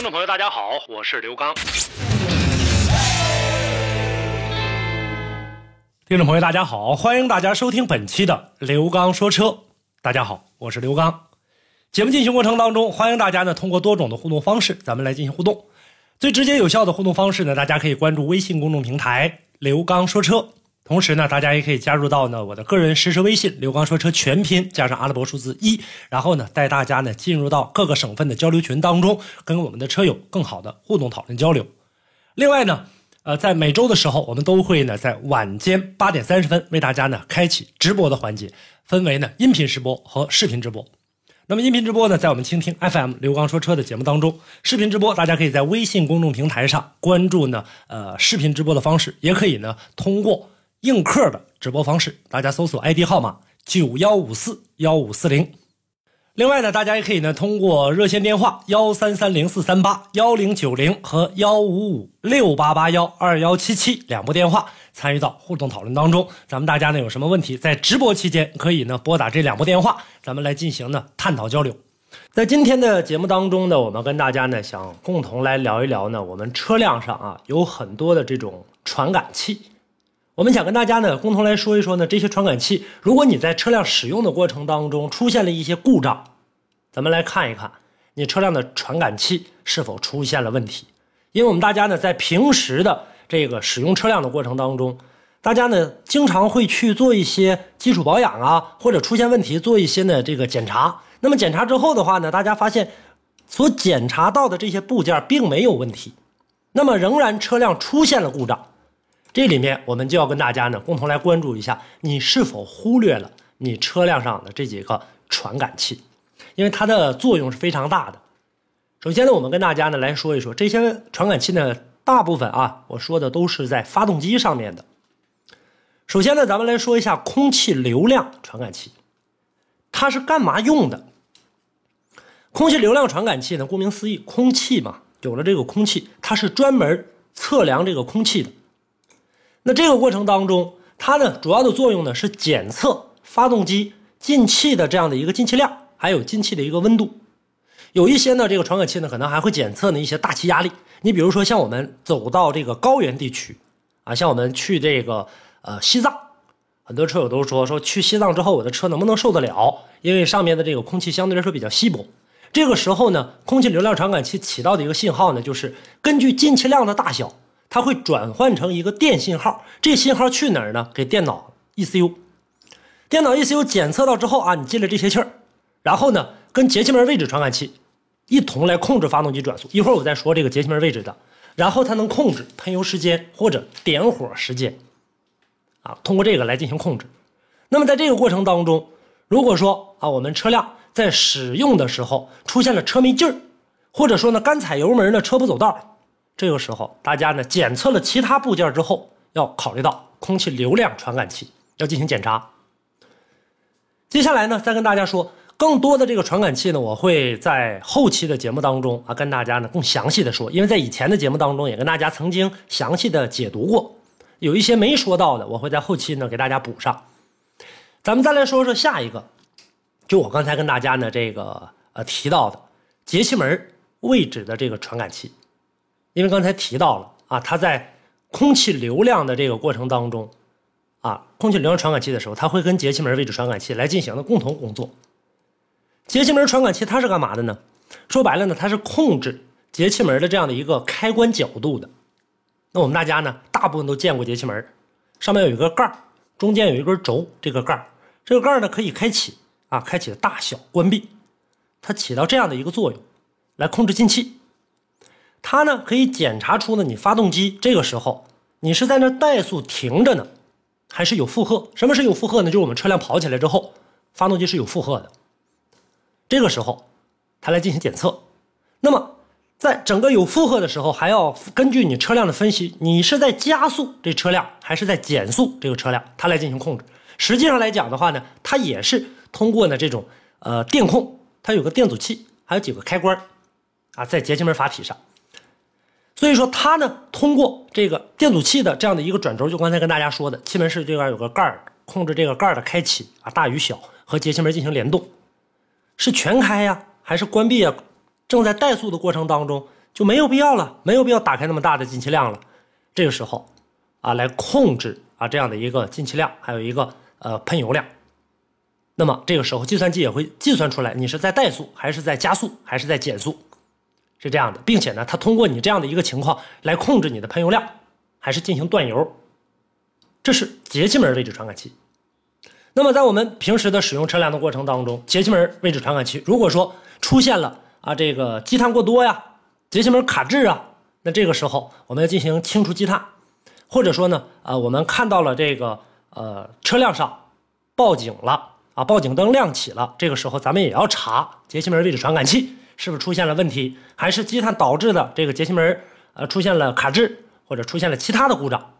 听众朋友，大家好，我是刘刚。听众朋友，大家好，欢迎大家收听本期的刘刚说车。大家好，我是刘刚。节目进行过程当中，欢迎大家呢通过多种的互动方式，咱们来进行互动。最直接有效的互动方式呢，大家可以关注微信公众平台“刘刚说车”，同时呢，大家也可以加入到呢我的个人实时微信“刘刚说车”全拼加上阿拉伯数字一，然后呢带大家呢进入到各个省份的交流群当中，跟我们的车友更好的互动讨论交流。另外呢，呃，在每周的时候，我们都会呢在晚间八点三十分为大家呢开启直播的环节，分为呢音频直播和视频直播。那么音频直播呢，在我们蜻蜓 FM 刘刚说车的节目当中；视频直播，大家可以在微信公众平台上关注呢，呃，视频直播的方式，也可以呢通过映客的直播方式，大家搜索 ID 号码九幺五四幺五四零。另外呢，大家也可以呢通过热线电话幺三三零四三八幺零九零和幺五五六八八幺二幺七七两部电话参与到互动讨论当中。咱们大家呢有什么问题，在直播期间可以呢拨打这两部电话，咱们来进行呢探讨交流。在今天的节目当中呢，我们跟大家呢想共同来聊一聊呢，我们车辆上啊有很多的这种传感器，我们想跟大家呢共同来说一说呢这些传感器，如果你在车辆使用的过程当中出现了一些故障。咱们来看一看，你车辆的传感器是否出现了问题？因为我们大家呢，在平时的这个使用车辆的过程当中，大家呢经常会去做一些基础保养啊，或者出现问题做一些呢这个检查。那么检查之后的话呢，大家发现所检查到的这些部件并没有问题，那么仍然车辆出现了故障，这里面我们就要跟大家呢共同来关注一下，你是否忽略了你车辆上的这几个传感器？因为它的作用是非常大的。首先呢，我们跟大家呢来说一说这些传感器呢，大部分啊，我说的都是在发动机上面的。首先呢，咱们来说一下空气流量传感器，它是干嘛用的？空气流量传感器呢，顾名思义，空气嘛，有了这个空气，它是专门测量这个空气的。那这个过程当中，它呢主要的作用呢是检测发动机进气的这样的一个进气量。还有进气的一个温度，有一些呢，这个传感器呢，可能还会检测呢一些大气压力。你比如说，像我们走到这个高原地区，啊，像我们去这个呃西藏，很多车友都说说去西藏之后，我的车能不能受得了？因为上面的这个空气相对来说比较稀薄。这个时候呢，空气流量传感器起到的一个信号呢，就是根据进气量的大小，它会转换成一个电信号。这信号去哪儿呢？给电脑 ECU。电脑 ECU 检测到之后啊，你进了这些气儿。然后呢，跟节气门位置传感器一同来控制发动机转速。一会儿我再说这个节气门位置的。然后它能控制喷油时间或者点火时间，啊，通过这个来进行控制。那么在这个过程当中，如果说啊，我们车辆在使用的时候出现了车没劲儿，或者说呢干踩油门呢车不走道，这个时候大家呢检测了其他部件之后，要考虑到空气流量传感器要进行检查。接下来呢，再跟大家说。更多的这个传感器呢，我会在后期的节目当中啊，跟大家呢更详细的说。因为在以前的节目当中也跟大家曾经详细的解读过，有一些没说到的，我会在后期呢给大家补上。咱们再来说说下一个，就我刚才跟大家呢这个呃提到的节气门位置的这个传感器，因为刚才提到了啊，它在空气流量的这个过程当中啊，空气流量传感器的时候，它会跟节气门位置传感器来进行的共同工作。节气门传感器它是干嘛的呢？说白了呢，它是控制节气门的这样的一个开关角度的。那我们大家呢，大部分都见过节气门，上面有一个盖儿，中间有一根轴，这个盖儿，这个盖儿呢可以开启啊，开启的大小、关闭，它起到这样的一个作用，来控制进气。它呢可以检查出呢你发动机这个时候你是在那怠速停着呢，还是有负荷？什么是有负荷呢？就是我们车辆跑起来之后，发动机是有负荷的。这个时候，它来进行检测。那么，在整个有负荷的时候，还要根据你车辆的分析，你是在加速这车辆，还是在减速这个车辆，它来进行控制。实际上来讲的话呢，它也是通过呢这种呃电控，它有个电阻器，还有几个开关啊，在节气门阀体上。所以说它呢，通过这个电阻器的这样的一个转轴，就刚才跟大家说的，气门室这边有个盖儿，控制这个盖儿的开启啊，大与小和节气门进行联动，是全开呀，还是关闭呀？正在怠速的过程当中就没有必要了，没有必要打开那么大的进气量了。这个时候啊，来控制啊这样的一个进气量，还有一个呃喷油量。那么这个时候计算机也会计算出来，你是在怠速，还是在加速，还是在减速。是这样的，并且呢，它通过你这样的一个情况来控制你的喷油量，还是进行断油，这是节气门位置传感器。那么在我们平时的使用车辆的过程当中，节气门位置传感器如果说出现了啊这个积碳过多呀，节气门卡滞啊，那这个时候我们要进行清除积碳，或者说呢，啊我们看到了这个呃车辆上报警了啊，报警灯亮起了，这个时候咱们也要查节气门位置传感器。是不是出现了问题，还是积碳导致的这个节气门呃出现了卡滞，或者出现了其他的故障？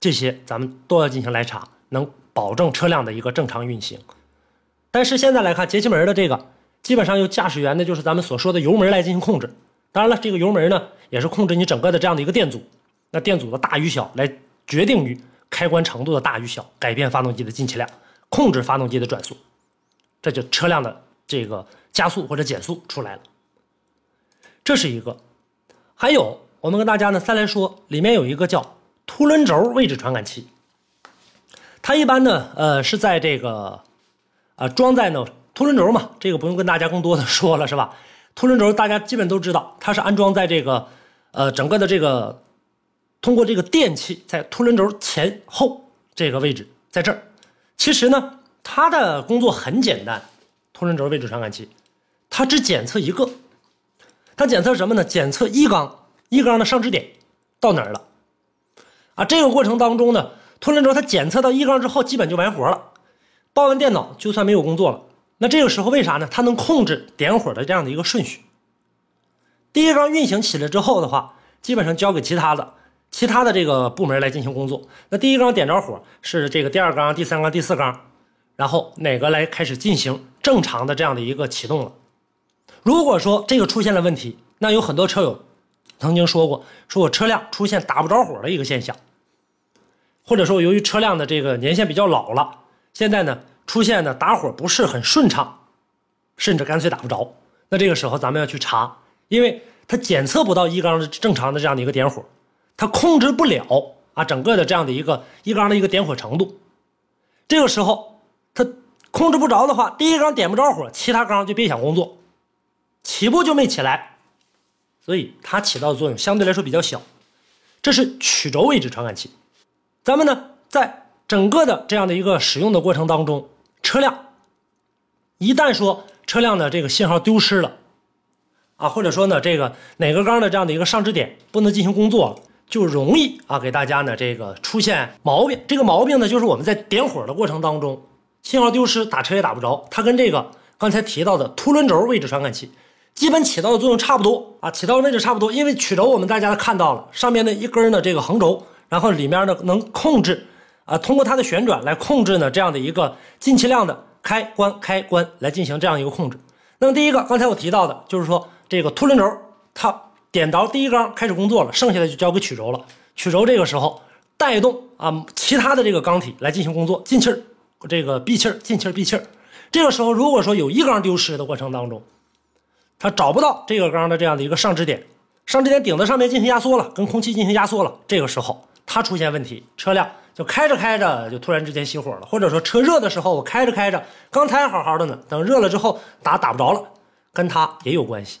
这些咱们都要进行来查，能保证车辆的一个正常运行。但是现在来看，节气门的这个基本上由驾驶员的就是咱们所说的油门来进行控制。当然了，这个油门呢也是控制你整个的这样的一个电阻，那电阻的大与小来决定于开关程度的大与小，改变发动机的进气量，控制发动机的转速，这就车辆的这个。加速或者减速出来了，这是一个。还有，我们跟大家呢再来说，里面有一个叫凸轮轴位置传感器。它一般呢，呃，是在这个，啊，装在呢凸轮轴嘛，这个不用跟大家更多的说了，是吧？凸轮轴大家基本都知道，它是安装在这个，呃，整个的这个，通过这个电器在凸轮轴前后这个位置，在这儿。其实呢，它的工作很简单，凸轮轴位置传感器。它只检测一个，它检测什么呢？检测一缸，一缸的上支点到哪儿了？啊，这个过程当中呢，凸轮轴它检测到一缸之后，基本就完活了。报完电脑就算没有工作了。那这个时候为啥呢？它能控制点火的这样的一个顺序。第一缸运行起来之后的话，基本上交给其他的其他的这个部门来进行工作。那第一缸点着火是这个第二缸、第三缸、第四缸，然后哪个来开始进行正常的这样的一个启动了？如果说这个出现了问题，那有很多车友曾经说过，说我车辆出现打不着火的一个现象，或者说由于车辆的这个年限比较老了，现在呢出现的打火不是很顺畅，甚至干脆打不着。那这个时候咱们要去查，因为它检测不到一缸的正常的这样的一个点火，它控制不了啊整个的这样的一个一缸的一个点火程度。这个时候控制不着的话，第一缸点不着火，其他缸就别想工作。起步就没起来，所以它起到的作用相对来说比较小。这是曲轴位置传感器。咱们呢，在整个的这样的一个使用的过程当中，车辆一旦说车辆的这个信号丢失了，啊，或者说呢这个哪个缸的这样的一个上支点不能进行工作，就容易啊给大家呢这个出现毛病。这个毛病呢，就是我们在点火的过程当中，信号丢失，打车也打不着。它跟这个刚才提到的凸轮轴位置传感器。基本起到的作用差不多啊，起到的位置差不多。因为曲轴我们大家看到了上面的一根呢这个横轴，然后里面呢能控制啊，通过它的旋转来控制呢这样的一个进气量的开关开关来进行这样一个控制。那么第一个刚才我提到的就是说这个凸轮轴它点着第一缸开始工作了，剩下的就交给曲轴了。曲轴这个时候带动啊其他的这个缸体来进行工作，进气儿这个闭气儿进气儿闭气儿。这个时候如果说有一缸丢失的过程当中，它找不到这个缸的这样的一个上支点，上支点顶子上面进行压缩了，跟空气进行压缩了。这个时候它出现问题，车辆就开着开着就突然之间熄火了，或者说车热的时候我开着开着刚才好好的呢，等热了之后打打不着了，跟它也有关系。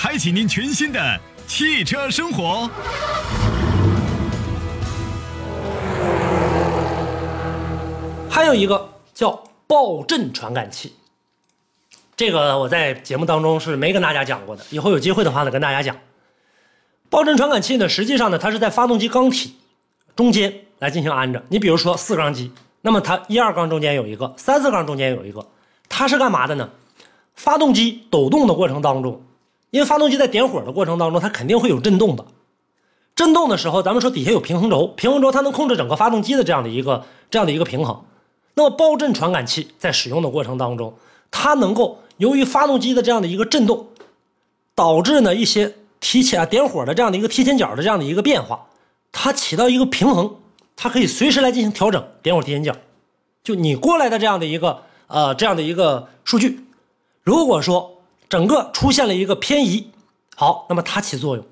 开启您全新的汽车生活。还有一个叫爆震传感器，这个我在节目当中是没跟大家讲过的，以后有机会的话呢，跟大家讲。爆震传感器呢，实际上呢，它是在发动机缸体中间来进行安着。你比如说四缸机，那么它一二缸中间有一个，三四缸中间有一个，它是干嘛的呢？发动机抖动的过程当中，因为发动机在点火的过程当中，它肯定会有震动的。震动的时候，咱们说底下有平衡轴，平衡轴它能控制整个发动机的这样的一个这样的一个平衡。那么爆震传感器在使用的过程当中，它能够由于发动机的这样的一个震动，导致呢一些提前点火的这样的一个提前角的这样的一个变化，它起到一个平衡，它可以随时来进行调整点火提前角。就你过来的这样的一个呃这样的一个数据，如果说整个出现了一个偏移，好，那么它起作用。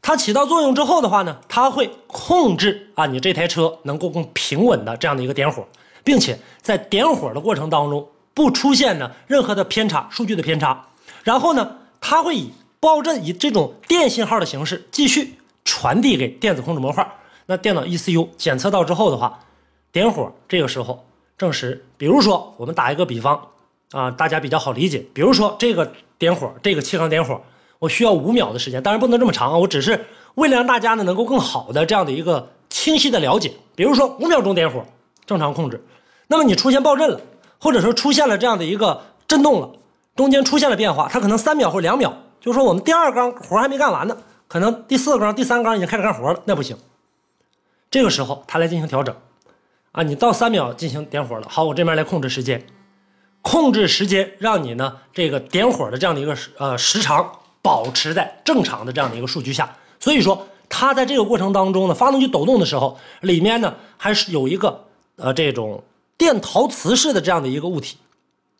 它起到作用之后的话呢，它会控制啊你这台车能够更平稳的这样的一个点火，并且在点火的过程当中不出现呢任何的偏差，数据的偏差。然后呢，它会以爆震以这种电信号的形式继续传递给电子控制模块。那电脑 ECU 检测到之后的话，点火这个时候证实，比如说我们打一个比方啊，大家比较好理解，比如说这个点火，这个气缸点火。我需要五秒的时间，当然不能这么长啊！我只是为了让大家呢能够更好的这样的一个清晰的了解。比如说五秒钟点火，正常控制。那么你出现爆震了，或者说出现了这样的一个震动了，中间出现了变化，它可能三秒或两秒，就是说我们第二缸活还没干完呢，可能第四缸、第三缸已经开始干活了，那不行。这个时候它来进行调整，啊，你到三秒进行点火了，好，我这边来控制时间，控制时间，让你呢这个点火的这样的一个时呃时长。保持在正常的这样的一个数据下，所以说它在这个过程当中呢，发动机抖动的时候，里面呢还是有一个呃这种电陶瓷式的这样的一个物体，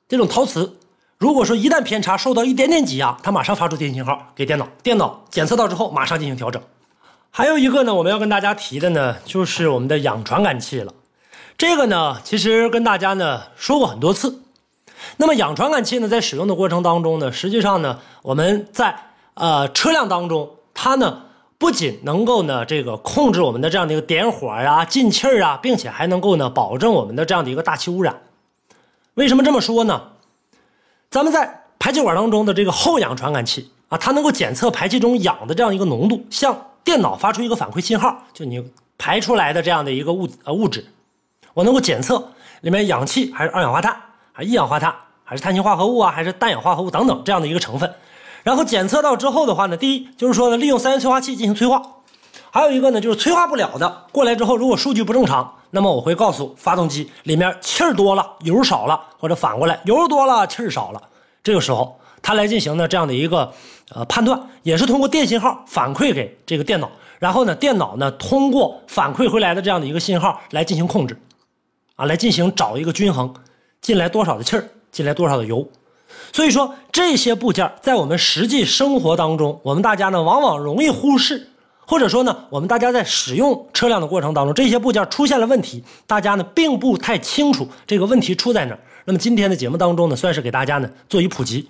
这种陶瓷如果说一旦偏差受到一点点挤压，它马上发出电信号给电脑，电脑检测到之后马上进行调整。还有一个呢，我们要跟大家提的呢，就是我们的氧传感器了。这个呢，其实跟大家呢说过很多次。那么氧传感器呢，在使用的过程当中呢，实际上呢，我们在呃车辆当中，它呢不仅能够呢这个控制我们的这样的一个点火啊、进气儿啊，并且还能够呢保证我们的这样的一个大气污染。为什么这么说呢？咱们在排气管当中的这个后氧传感器啊，它能够检测排气中氧的这样一个浓度，向电脑发出一个反馈信号，就你排出来的这样的一个物呃物质，我能够检测里面氧气还是二氧化碳。还是一氧化碳，还是碳氢化合物啊，还是氮氧化合物等等这样的一个成分，然后检测到之后的话呢，第一就是说呢，利用三元催化器进行催化，还有一个呢就是催化不了的过来之后，如果数据不正常，那么我会告诉发动机里面气儿多了，油少了，或者反过来油多了，气儿少了，这个时候它来进行呢这样的一个呃判断，也是通过电信号反馈给这个电脑，然后呢电脑呢通过反馈回来的这样的一个信号来进行控制，啊，来进行找一个均衡。进来多少的气儿，进来多少的油，所以说这些部件在我们实际生活当中，我们大家呢往往容易忽视，或者说呢，我们大家在使用车辆的过程当中，这些部件出现了问题，大家呢并不太清楚这个问题出在哪儿。那么今天的节目当中呢，算是给大家呢做一普及。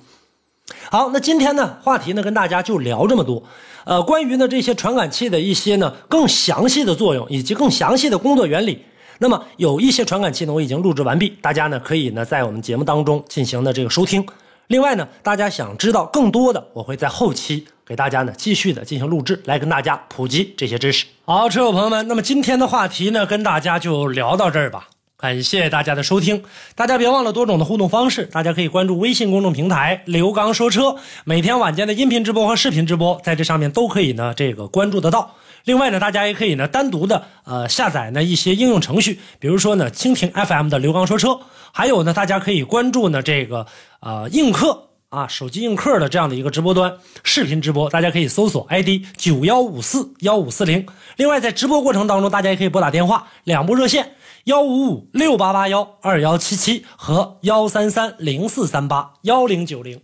好，那今天呢话题呢跟大家就聊这么多，呃，关于呢这些传感器的一些呢更详细的作用以及更详细的工作原理。那么有一些传感器呢，我已经录制完毕，大家呢可以呢在我们节目当中进行的这个收听。另外呢，大家想知道更多的，我会在后期给大家呢继续的进行录制，来跟大家普及这些知识。好，车友朋友们，那么今天的话题呢，跟大家就聊到这儿吧。感谢大家的收听，大家别忘了多种的互动方式，大家可以关注微信公众平台“刘刚说车”，每天晚间的音频直播和视频直播，在这上面都可以呢这个关注得到。另外呢，大家也可以呢单独的呃下载呢一些应用程序，比如说呢蜻蜓 FM 的刘刚说车，还有呢大家可以关注呢这个呃映客啊手机映客的这样的一个直播端视频直播，大家可以搜索 ID 九幺五四幺五四零。另外在直播过程当中，大家也可以拨打电话两部热线幺五五六八八幺二幺七七和幺三三零四三八幺零九零。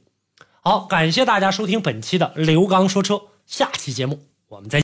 好，感谢大家收听本期的刘刚说车，下期节目我们再。